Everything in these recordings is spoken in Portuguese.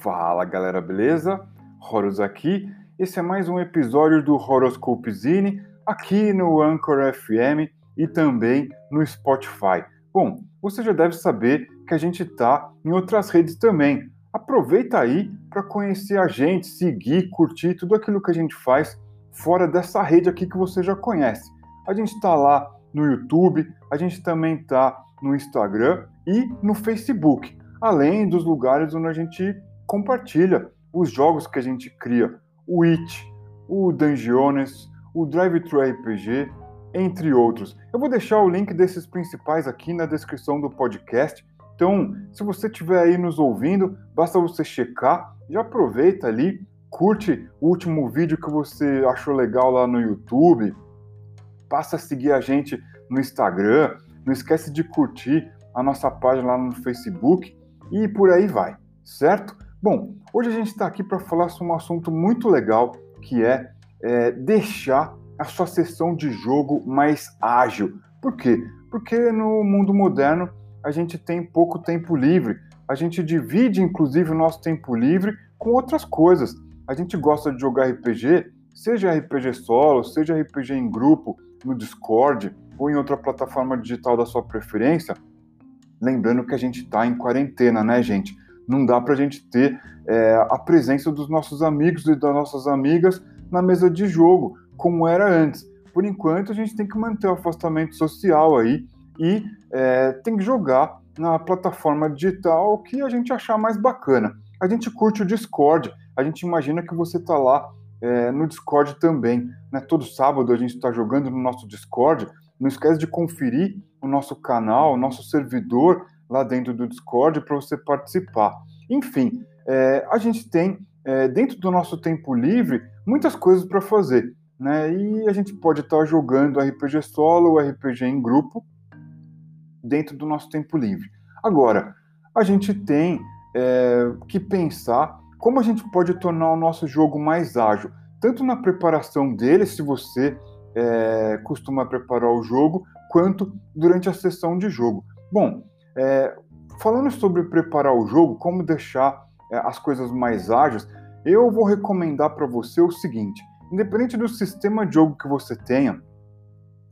Fala galera, beleza? Horus aqui. Esse é mais um episódio do Horoscope Zine aqui no Anchor FM e também no Spotify. Bom, você já deve saber que a gente está em outras redes também. Aproveita aí para conhecer a gente, seguir, curtir tudo aquilo que a gente faz fora dessa rede aqui que você já conhece. A gente está lá no YouTube, a gente também está no Instagram e no Facebook, além dos lugares onde a gente compartilha os jogos que a gente cria, o It, o Dungeones, o Drive Thru RPG, entre outros. Eu vou deixar o link desses principais aqui na descrição do podcast. Então, se você estiver aí nos ouvindo, basta você checar, já aproveita ali, curte o último vídeo que você achou legal lá no YouTube, passa a seguir a gente no Instagram, não esquece de curtir a nossa página lá no Facebook e por aí vai, certo? Bom, hoje a gente está aqui para falar sobre um assunto muito legal que é, é, deixar a sua sessão de jogo mais ágil. Por quê? Porque no mundo moderno a gente tem pouco tempo livre. A gente divide, inclusive, o nosso tempo livre com outras coisas. A gente gosta de jogar RPG, seja RPG solo, seja RPG em grupo, no Discord ou em outra plataforma digital da sua preferência. Lembrando que a gente está em quarentena, né, gente? Não dá para a gente ter é, a presença dos nossos amigos e das nossas amigas na mesa de jogo, como era antes. Por enquanto, a gente tem que manter o afastamento social aí e é, tem que jogar na plataforma digital que a gente achar mais bacana. A gente curte o Discord, a gente imagina que você está lá é, no Discord também. Né? Todo sábado a gente está jogando no nosso Discord. Não esquece de conferir o nosso canal, o nosso servidor lá dentro do Discord para você participar. Enfim, é, a gente tem, é, dentro do nosso tempo livre, muitas coisas para fazer. Né? E a gente pode estar tá jogando RPG solo ou RPG em grupo dentro do nosso tempo livre. Agora, a gente tem é, que pensar como a gente pode tornar o nosso jogo mais ágil, tanto na preparação dele, se você é, costuma preparar o jogo, quanto durante a sessão de jogo. Bom, é, falando sobre preparar o jogo, como deixar é, as coisas mais ágeis, eu vou recomendar para você o seguinte: independente do sistema de jogo que você tenha,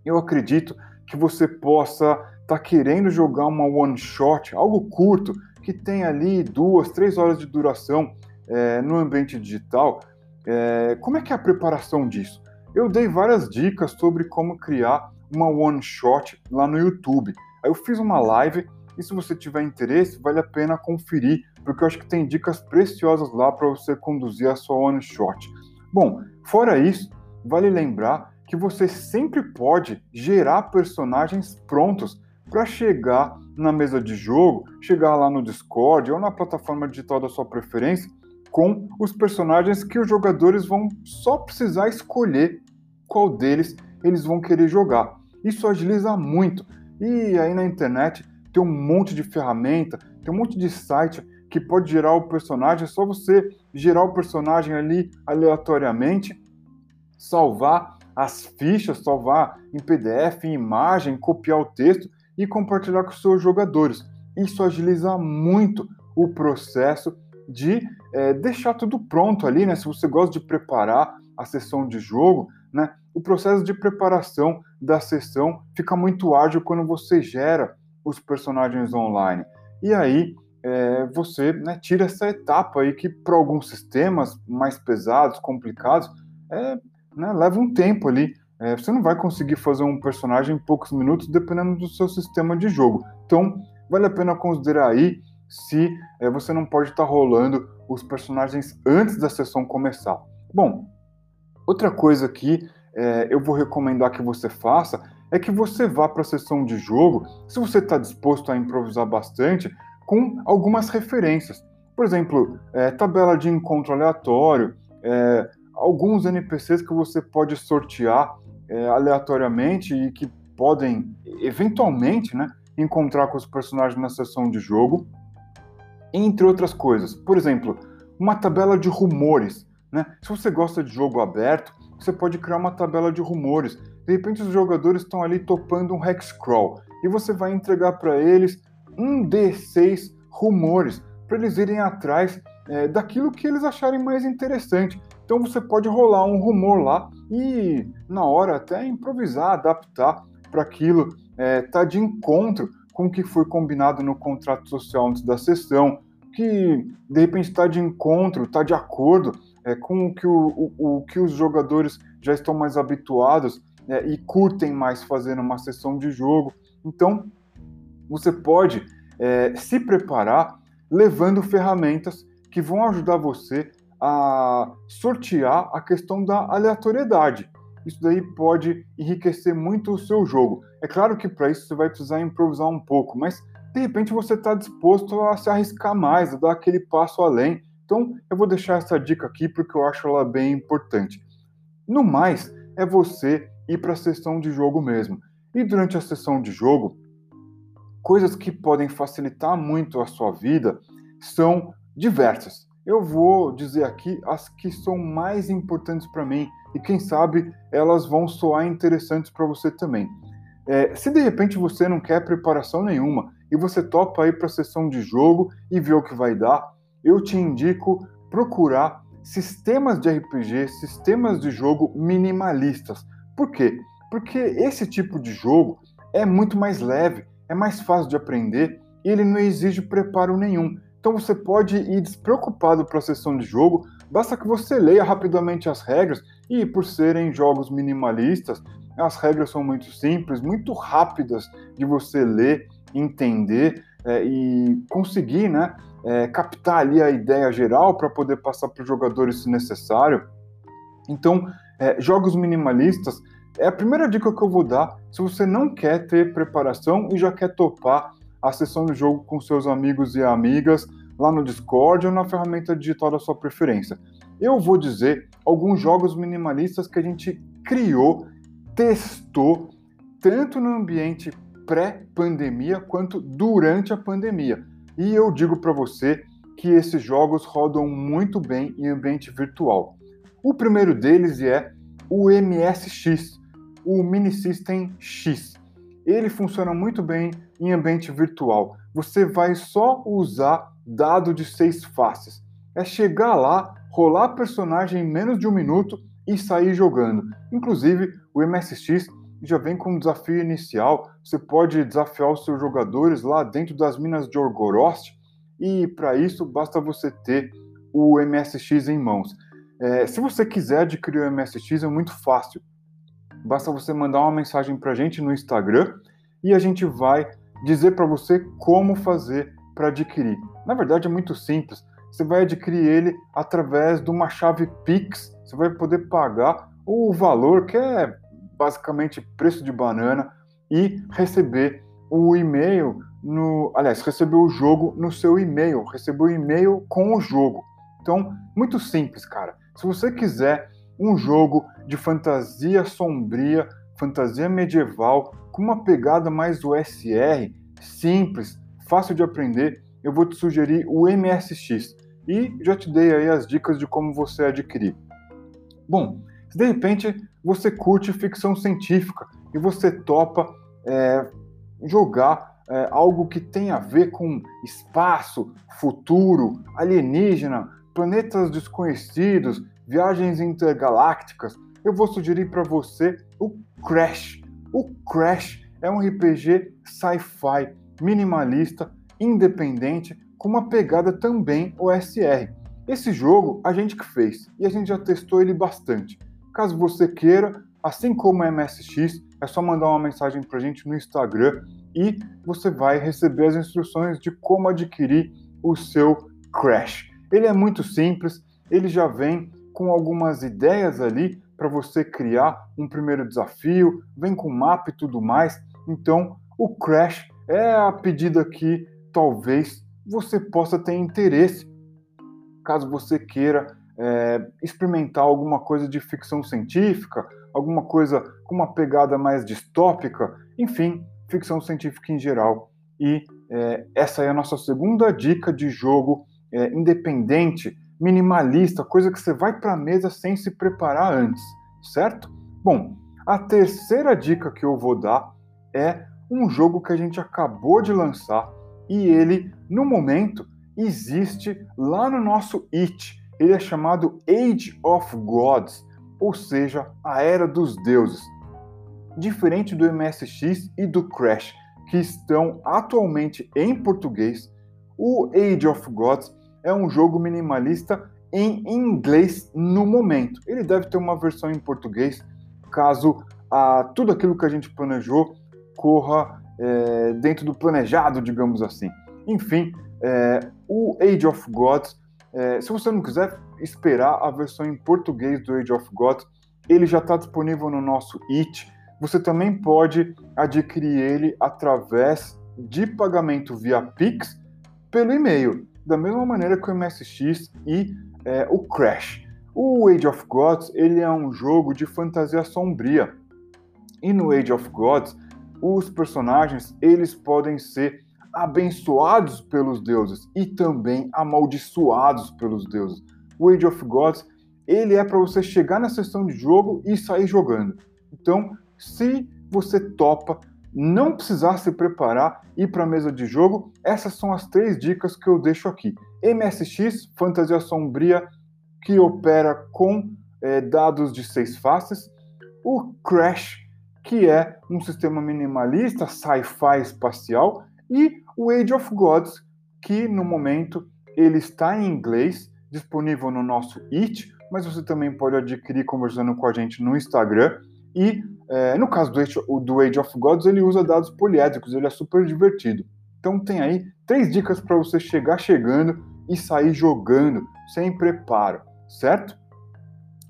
eu acredito que você possa estar tá querendo jogar uma one shot, algo curto, que tem ali duas, três horas de duração é, no ambiente digital. É, como é que é a preparação disso? Eu dei várias dicas sobre como criar uma one shot lá no YouTube. Aí eu fiz uma live e se você tiver interesse, vale a pena conferir, porque eu acho que tem dicas preciosas lá para você conduzir a sua one shot. Bom, fora isso, vale lembrar que você sempre pode gerar personagens prontos para chegar na mesa de jogo, chegar lá no Discord ou na plataforma digital da sua preferência com os personagens que os jogadores vão só precisar escolher qual deles eles vão querer jogar. Isso agiliza muito. E aí na internet tem um monte de ferramenta, tem um monte de site que pode gerar o personagem, é só você gerar o personagem ali aleatoriamente, salvar as fichas, salvar em PDF, em imagem, copiar o texto e compartilhar com seus jogadores. Isso agiliza muito o processo de é, deixar tudo pronto ali, né? Se você gosta de preparar a sessão de jogo, né? O processo de preparação da sessão fica muito ágil quando você gera os personagens online. E aí é, você né, tira essa etapa aí que para alguns sistemas mais pesados, complicados, é, né, leva um tempo ali. É, você não vai conseguir fazer um personagem em poucos minutos dependendo do seu sistema de jogo. Então vale a pena considerar aí se é, você não pode estar tá rolando os personagens antes da sessão começar. Bom, outra coisa que é, eu vou recomendar que você faça é que você vá para a sessão de jogo, se você está disposto a improvisar bastante, com algumas referências. Por exemplo, é, tabela de encontro aleatório, é, alguns NPCs que você pode sortear é, aleatoriamente e que podem, eventualmente, né, encontrar com os personagens na sessão de jogo, entre outras coisas. Por exemplo, uma tabela de rumores. Né? Se você gosta de jogo aberto, você pode criar uma tabela de rumores. De repente os jogadores estão ali topando um hexcrawl e você vai entregar para eles um D6 rumores para eles irem atrás é, daquilo que eles acharem mais interessante. Então você pode rolar um rumor lá e na hora até improvisar, adaptar para aquilo, é, tá de encontro com o que foi combinado no contrato social antes da sessão, que de repente está de encontro, está de acordo é, com o que, o, o, o, que os jogadores já estão mais habituados é, e curtem mais fazendo uma sessão de jogo. Então, você pode é, se preparar levando ferramentas que vão ajudar você a sortear a questão da aleatoriedade. Isso daí pode enriquecer muito o seu jogo. É claro que para isso você vai precisar improvisar um pouco, mas de repente você está disposto a se arriscar mais, a dar aquele passo além. Então eu vou deixar essa dica aqui porque eu acho ela bem importante. No mais, é você ir para a sessão de jogo mesmo. E durante a sessão de jogo, coisas que podem facilitar muito a sua vida são diversas. Eu vou dizer aqui as que são mais importantes para mim e quem sabe elas vão soar interessantes para você também. É, se de repente você não quer preparação nenhuma e você topa ir para a sessão de jogo e ver o que vai dar, eu te indico procurar sistemas de RPG, sistemas de jogo minimalistas. Por quê? Porque esse tipo de jogo é muito mais leve, é mais fácil de aprender e ele não exige preparo nenhum. Então você pode ir despreocupado para a sessão de jogo, basta que você leia rapidamente as regras e por serem jogos minimalistas, as regras são muito simples, muito rápidas de você ler, entender é, e conseguir, né, é, captar ali a ideia geral para poder passar para os jogadores se necessário. Então, é, jogos minimalistas é a primeira dica que eu vou dar se você não quer ter preparação e já quer topar a sessão de jogo com seus amigos e amigas lá no Discord ou na ferramenta digital da sua preferência. Eu vou dizer alguns jogos minimalistas que a gente criou, testou, tanto no ambiente pré-pandemia quanto durante a pandemia. E eu digo para você que esses jogos rodam muito bem em ambiente virtual. O primeiro deles é o MSX, o Mini System X ele funciona muito bem em ambiente virtual. Você vai só usar dado de seis faces. É chegar lá, rolar personagem em menos de um minuto e sair jogando. Inclusive, o MSX já vem com um desafio inicial. Você pode desafiar os seus jogadores lá dentro das minas de Orgorost, e para isso basta você ter o MSX em mãos. É, se você quiser adquirir o MSX, é muito fácil basta você mandar uma mensagem para a gente no Instagram e a gente vai dizer para você como fazer para adquirir. Na verdade, é muito simples. Você vai adquirir ele através de uma chave Pix. Você vai poder pagar o valor que é basicamente preço de banana e receber o e-mail no, aliás, receber o jogo no seu e-mail, receber o e-mail com o jogo. Então, muito simples, cara. Se você quiser um jogo de fantasia sombria, fantasia medieval, com uma pegada mais OSR, simples, fácil de aprender, eu vou te sugerir o MSX e já te dei aí as dicas de como você adquirir. Bom, se de repente você curte ficção científica e você topa é, jogar é, algo que tem a ver com espaço, futuro, alienígena, planetas desconhecidos, viagens intergalácticas, eu vou sugerir para você o Crash. O Crash é um RPG sci-fi minimalista, independente, com uma pegada também OSR. Esse jogo a gente que fez e a gente já testou ele bastante. Caso você queira, assim como o MSX, é só mandar uma mensagem para a gente no Instagram e você vai receber as instruções de como adquirir o seu Crash. Ele é muito simples, ele já vem com algumas ideias ali para você criar um primeiro desafio, vem com mapa e tudo mais. Então, o Crash é a pedida que talvez você possa ter interesse, caso você queira é, experimentar alguma coisa de ficção científica, alguma coisa com uma pegada mais distópica, enfim, ficção científica em geral. E é, essa é a nossa segunda dica de jogo é, independente minimalista, coisa que você vai para a mesa sem se preparar antes, certo? Bom, a terceira dica que eu vou dar é um jogo que a gente acabou de lançar e ele, no momento, existe lá no nosso It. Ele é chamado Age of Gods, ou seja, a Era dos Deuses. Diferente do MSX e do Crash, que estão atualmente em português, o Age of Gods é um jogo minimalista em inglês no momento. Ele deve ter uma versão em português, caso a, tudo aquilo que a gente planejou corra é, dentro do planejado, digamos assim. Enfim, é, o Age of Gods, é, se você não quiser esperar a versão em português do Age of Gods, ele já está disponível no nosso It. Você também pode adquirir ele através de pagamento via Pix pelo e-mail, da mesma maneira que o MSX e é, o Crash. O Age of Gods ele é um jogo de fantasia sombria. E no Age of Gods, os personagens eles podem ser abençoados pelos deuses e também amaldiçoados pelos deuses. O Age of Gods ele é para você chegar na sessão de jogo e sair jogando. Então, se você topa não precisar se preparar ir para a mesa de jogo, essas são as três dicas que eu deixo aqui. MSX, fantasia sombria, que opera com é, dados de seis faces. O Crash, que é um sistema minimalista, sci-fi espacial. E o Age of Gods, que no momento ele está em inglês, disponível no nosso It, mas você também pode adquirir conversando com a gente no Instagram. E é, no caso do Age, do Age of Gods, ele usa dados poliédricos, ele é super divertido. Então tem aí três dicas para você chegar chegando e sair jogando sem preparo, certo?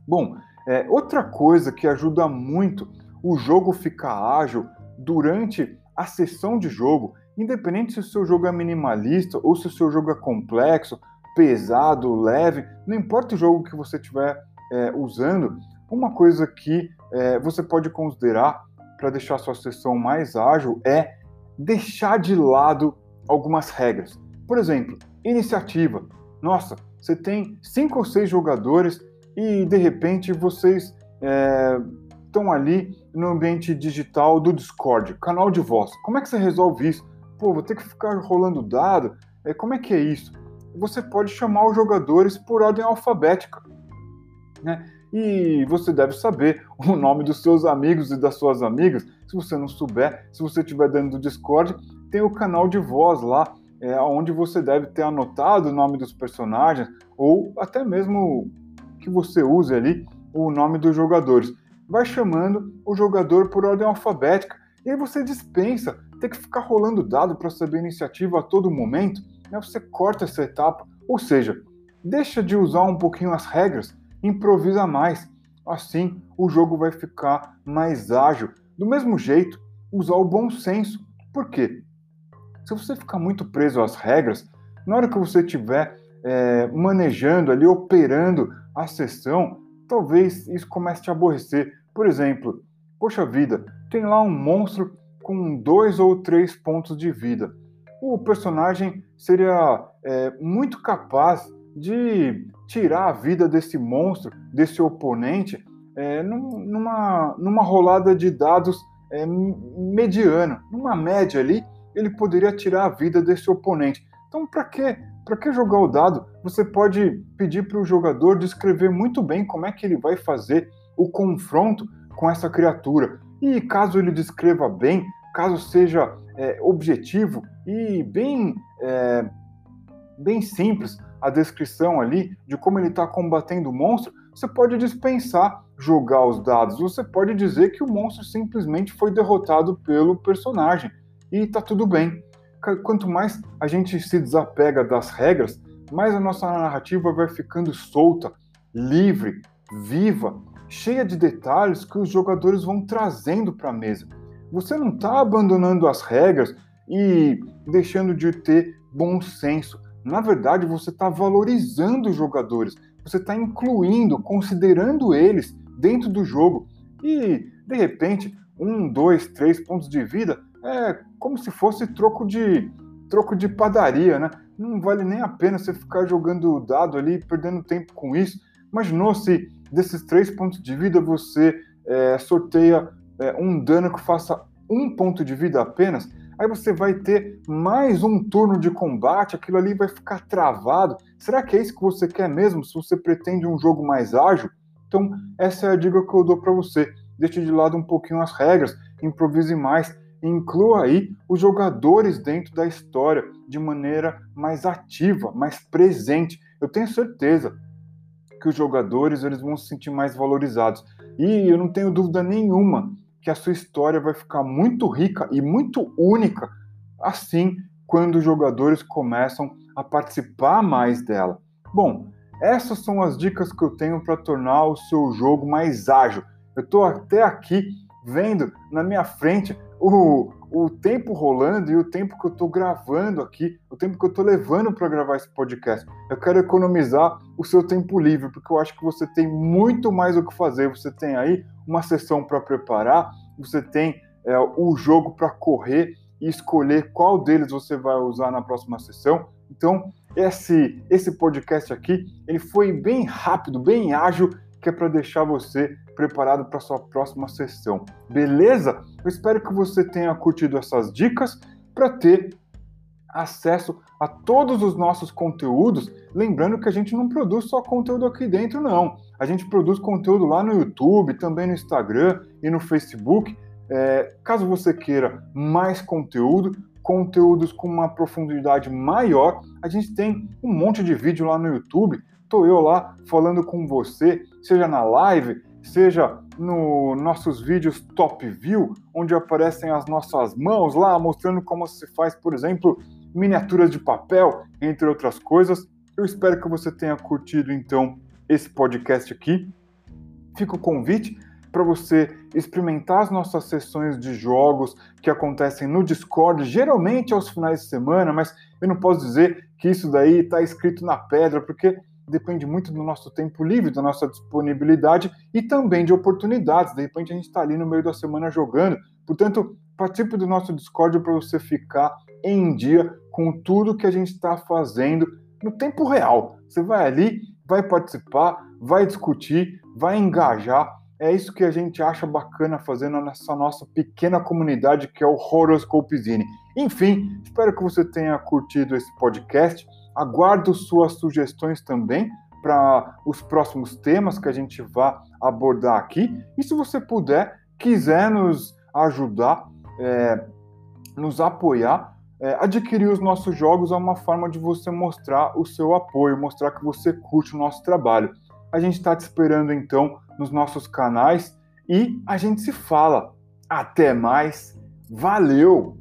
Bom, é, outra coisa que ajuda muito o jogo ficar ágil durante a sessão de jogo, independente se o seu jogo é minimalista ou se o seu jogo é complexo, pesado, leve, não importa o jogo que você estiver é, usando, uma coisa que é, você pode considerar para deixar sua sessão mais ágil é deixar de lado algumas regras. Por exemplo, iniciativa. Nossa, você tem cinco ou seis jogadores e de repente vocês estão é, ali no ambiente digital do Discord, canal de voz. Como é que você resolve isso? Pô, vou ter que ficar rolando dado. É, como é que é isso? Você pode chamar os jogadores por ordem alfabética. Né? E você deve saber o nome dos seus amigos e das suas amigas. Se você não souber, se você estiver dentro do Discord, tem o canal de voz lá, é, onde você deve ter anotado o nome dos personagens, ou até mesmo que você use ali o nome dos jogadores. Vai chamando o jogador por ordem alfabética. E aí você dispensa ter que ficar rolando dado para saber a iniciativa a todo momento. Né? Você corta essa etapa. Ou seja, deixa de usar um pouquinho as regras improvisa mais. Assim, o jogo vai ficar mais ágil. Do mesmo jeito, usar o bom senso. Por quê? Se você ficar muito preso às regras, na hora que você estiver é, manejando ali, operando a sessão, talvez isso comece a te aborrecer. Por exemplo, poxa vida, tem lá um monstro com dois ou três pontos de vida. O personagem seria é, muito capaz de tirar a vida desse monstro, desse oponente, é, numa, numa rolada de dados é, mediana, numa média ali, ele poderia tirar a vida desse oponente. Então, para que para que jogar o dado? Você pode pedir para o jogador descrever muito bem como é que ele vai fazer o confronto com essa criatura. E caso ele descreva bem, caso seja é, objetivo e bem, é, bem simples, a descrição ali de como ele está combatendo o monstro, você pode dispensar jogar os dados. Você pode dizer que o monstro simplesmente foi derrotado pelo personagem e está tudo bem. Quanto mais a gente se desapega das regras, mais a nossa narrativa vai ficando solta, livre, viva, cheia de detalhes que os jogadores vão trazendo para a mesa. Você não está abandonando as regras e deixando de ter bom senso. Na verdade, você está valorizando os jogadores, você está incluindo, considerando eles dentro do jogo. E, de repente, um, dois, três pontos de vida é como se fosse troco de troco de padaria, né? Não vale nem a pena você ficar jogando dado ali, perdendo tempo com isso. Imaginou se desses três pontos de vida você é, sorteia é, um dano que faça um ponto de vida apenas? Aí você vai ter mais um turno de combate, aquilo ali vai ficar travado. Será que é isso que você quer mesmo? Se você pretende um jogo mais ágil? Então, essa é a dica que eu dou para você. Deixe de lado um pouquinho as regras, improvise mais, inclua aí os jogadores dentro da história de maneira mais ativa, mais presente. Eu tenho certeza que os jogadores eles vão se sentir mais valorizados. E eu não tenho dúvida nenhuma que a sua história vai ficar muito rica e muito única assim quando os jogadores começam a participar mais dela. Bom, essas são as dicas que eu tenho para tornar o seu jogo mais ágil. Eu estou até aqui vendo na minha frente o, o tempo rolando e o tempo que eu estou gravando aqui, o tempo que eu estou levando para gravar esse podcast. Eu quero economizar o seu tempo livre, porque eu acho que você tem muito mais o que fazer. Você tem aí uma sessão para preparar, você tem é, o jogo para correr e escolher qual deles você vai usar na próxima sessão. Então, esse, esse podcast aqui, ele foi bem rápido, bem ágil, que é para deixar você preparado para sua próxima sessão. Beleza? Eu espero que você tenha curtido essas dicas para ter acesso a todos os nossos conteúdos. Lembrando que a gente não produz só conteúdo aqui dentro, não. A gente produz conteúdo lá no YouTube, também no Instagram e no Facebook. É, caso você queira mais conteúdo, conteúdos com uma profundidade maior, a gente tem um monte de vídeo lá no YouTube. Estou eu lá falando com você, seja na live, seja nos nossos vídeos top view, onde aparecem as nossas mãos lá, mostrando como se faz, por exemplo, miniaturas de papel, entre outras coisas. Eu espero que você tenha curtido então esse podcast aqui. Fica o convite para você experimentar as nossas sessões de jogos que acontecem no Discord, geralmente aos finais de semana, mas eu não posso dizer que isso daí está escrito na pedra, porque depende muito do nosso tempo livre, da nossa disponibilidade e também de oportunidades. De repente a gente está ali no meio da semana jogando. Portanto, participe do nosso Discord para você ficar em dia com tudo que a gente está fazendo no tempo real. Você vai ali, vai participar, vai discutir, vai engajar. É isso que a gente acha bacana fazendo nessa nossa pequena comunidade que é o Horoscopezine. Enfim, espero que você tenha curtido esse podcast. Aguardo suas sugestões também para os próximos temas que a gente vai abordar aqui. E se você puder, quiser nos ajudar, é, nos apoiar, é, adquirir os nossos jogos é uma forma de você mostrar o seu apoio, mostrar que você curte o nosso trabalho. A gente está te esperando então nos nossos canais e a gente se fala. Até mais, valeu!